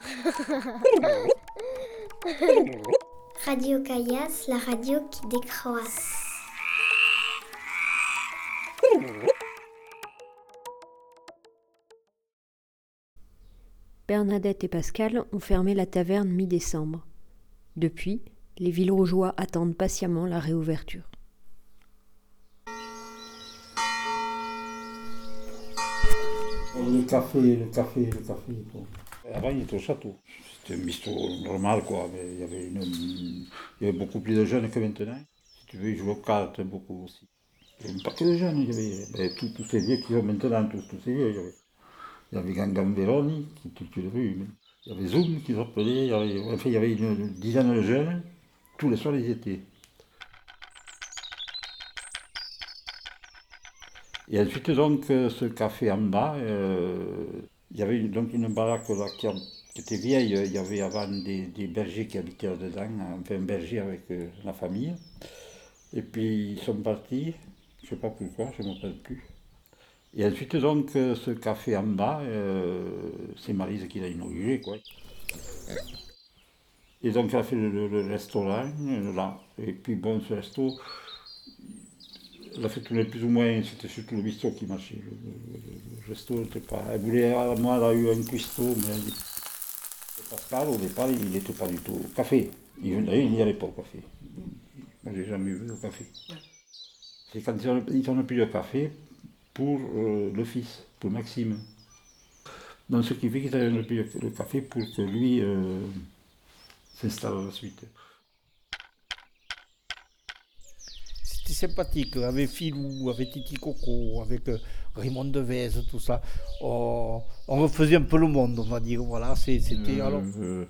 Radio Caillasse, la radio qui décroisse. Bernadette et Pascal ont fermé la taverne mi-décembre. Depuis, les villageois attendent patiemment la réouverture. Le café, le café, le café. Avant, il était au château. C'était un bistrot normal, quoi. Mais il, y avait beaucoup plus de jeunes que maintenant. Si tu veux, ils jouaient aux cartes beaucoup aussi. Il y avait pas que de jeunes. Il y avait ben, tous, ces vieux qui sont maintenant, tous, ces vieux. Il y avait, il y avait Gangan Veroni, qui, l'as vu. mais Il y avait Zoom qui s'appelait. Avait, enfin, il y avait une, dizaine de jeunes. Tous les soirs, ils étaient. Et ensuite, donc, ce café en bas, euh, il y avait une- donc une baraque là, qui, était vieille. Il y avait avant des, bergers qui habitaient là-dedans, enfin un berger avec euh, la famille. Et puis ils sont partis, je ne sais pas pourquoi, je ne me rappelle plus. Et ensuite, donc, euh, ce café en bas, euh, c'est Marise qui l'a inauguré, quoi. Et donc, elle a fait le, le- restaurant, là. Et puis, bon, ce resto, elle a fait tourner plus ou moins, c'était surtout le bistrot qui marchait. Le, le- le- le resto, n'était pas. Elle voulait, moi, elle a eu un cuistot, mais elle dit- Pascal, au départ, il n'était pas du tout au café. Il venait, il n'y allait pas au café. Moi, j'ai jamais vu au café. C'est quand ils ont, ils ont plus de café pour euh, le fils, pour Maxime. Donc, ce qui fait qu'ils n'ont plus le café pour que lui euh, s'installe à la suite. C'était sympathique, avec Filou, avec Titi Coco, avec euh, Raymond Devez, tout ça. On, on refaisait un peu le monde, on va dire. Voilà, c'était. Euh, alors, euh,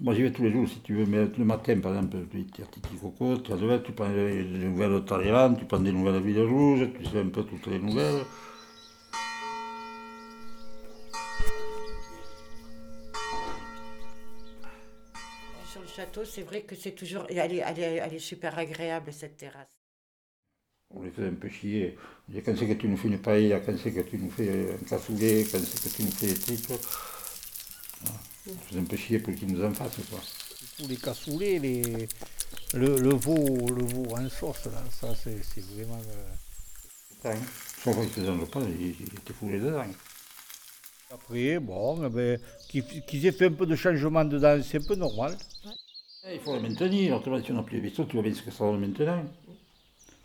moi, j'y vais tous les jours, si tu veux, mais le matin, par exemple, tu as Titi Coco, tu as de tu prends les nouvelles de Talleyrand, tu prends des nouvelles de Ville Rouge, tu sais un peu toutes les nouvelles. Sur le château, c'est vrai que c'est toujours. Elle est, elle, est, elle est super agréable, cette terrasse. On les faisait un peu chier. On disait, quand c'est que tu nous fais une paella, quand c'est que tu nous fais un cassoulet, quand c'est que tu nous fais des trucs. Voilà. On faisait un peu chier pour qu'ils nous en fassent, quoi. tous les cassoulets, les, le, le veau, le veau en sauce, là, ça, c'est vraiment. euh, Hein. Sauf qu'ils faisaient un repas, ils, ils étaient foulés dedans. Après, bon, eh ben, qu'ils aient fait un peu de changement dedans, c'est un peu normal. Eh, Il faut le maintenir, autrement si on n'a plus de vaisseau, tu vois bien ce que ça va maintenant.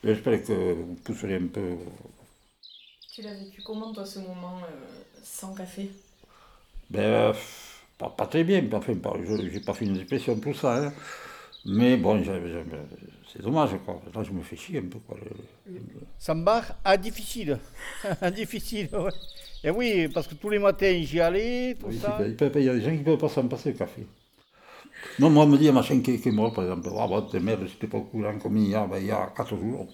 J'espère que vous pousserez un peu. Tu l'as vécu comment, toi, ce moment euh, sans café? Ben, euh, pas, pas très bien, enfin, pas- je n'ai pas fait une dépression pour ça. hein. Mais bon, c'est dommage, quoi. Là, je me fais chier un peu, quoi. Sambar, ah, difficile. Ah, difficile, ouais. Et oui, parce que tous les matins, j'y allais, tout Oui, ça. il peut- il y a des gens qui ne peuvent pas s'en passer le café. Non, moi, on me dit, machin qui, qui est mort, par exemple, ah, bah, t'es merde, c'était pas au courant comme hier, ben, il y a 4 jours.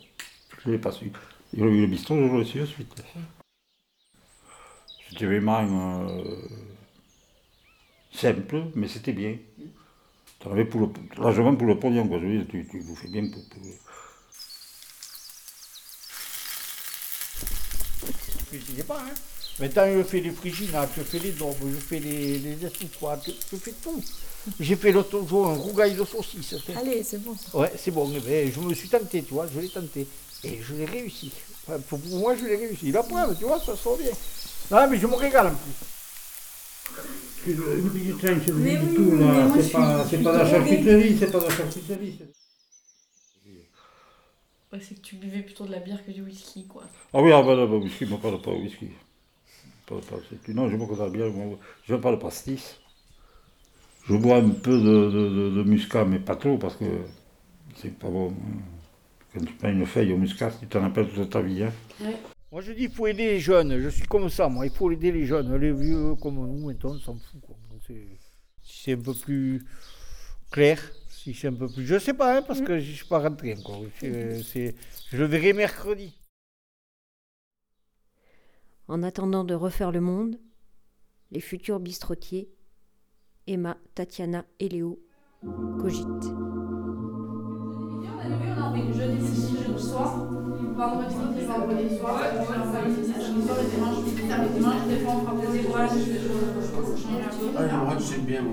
Je ne l'ai pas su. Il y a eu le bistrot, je l'ai su ensuite. C'était vraiment euh, simple, mais c'était bien. Tu avais pour le, largement pour le pognon, quoi. Je veux dire, tu, tu bouffais bien pour. pour- Je ne sais pas, hein. Maintenant, je fais les friginades, je fais les daubes, je fais les, les je fais tout. J'ai fait l'autre jour un rougail de saucisse. Allez, c'est bon. ça. Ouais, c'est bon. eh ben, je me suis tenté, tu vois, je l'ai tenté. Et je l'ai réussi. Enfin, pour, pour moi, je l'ai réussi. La preuve, tu vois, ça sort bien. Non, mais je me régale en plus. Une petite tranche, c'est Mais du tout, là. mais moi, C'est pas, suis- pas de la charcuterie, c'est pas de la charcuterie. c'est- Ouais, c'est que tu buvais plutôt de la bière que du whisky, quoi. Ah oui, ah ben là, bah, whisky, je ne parle pas whisky. Pas, pas, c'est- non, je bois que de la bière, moi, je ne parle pas pastis. Je bois un peu de, de, de, de muscat, mais pas trop, parce que c'est pas bon. Quand tu prends une feuille au muscat, tu t'en appelles toute ta vie. Hein. Moi, je dis, il faut aider les jeunes. Je suis comme ça, moi. Il faut aider les jeunes. Les vieux comme nous, maintenant, on s'en fout. quoi. Si c'est un peu plus clair, si c'est un peu plus... Je sais pas, hein, parce que je ne suis pas rentré encore. C'est- c'est- Je le verrai mercredi. En attendant de refaire le monde, les futurs bistrotiers, Emma, Tatiana et Léo, cogitent.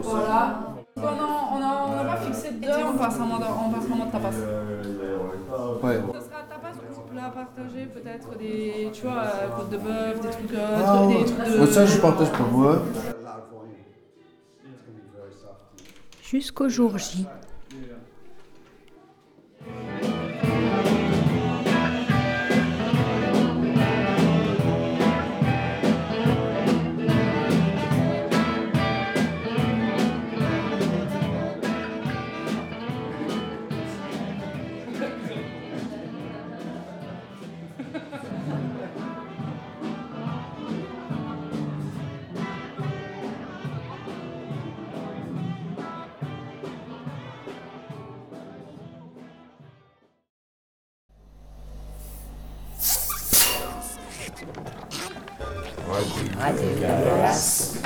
Voilà. Ah. On n'a pas fixé d'heure, on passe en mode, on passe en mode tapas. Ouais. Ce sera tapas ou plat partagé, peut-être des, tu vois, euh, côte de bœuf, des trucs, euh, Ah, des ouais. trucs de... Ça, je partage pas, moi. Jusqu'au jour J. Radio Caillasse.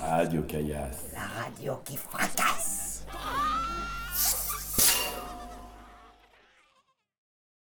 Radio Caillasse. La radio qui fracasse.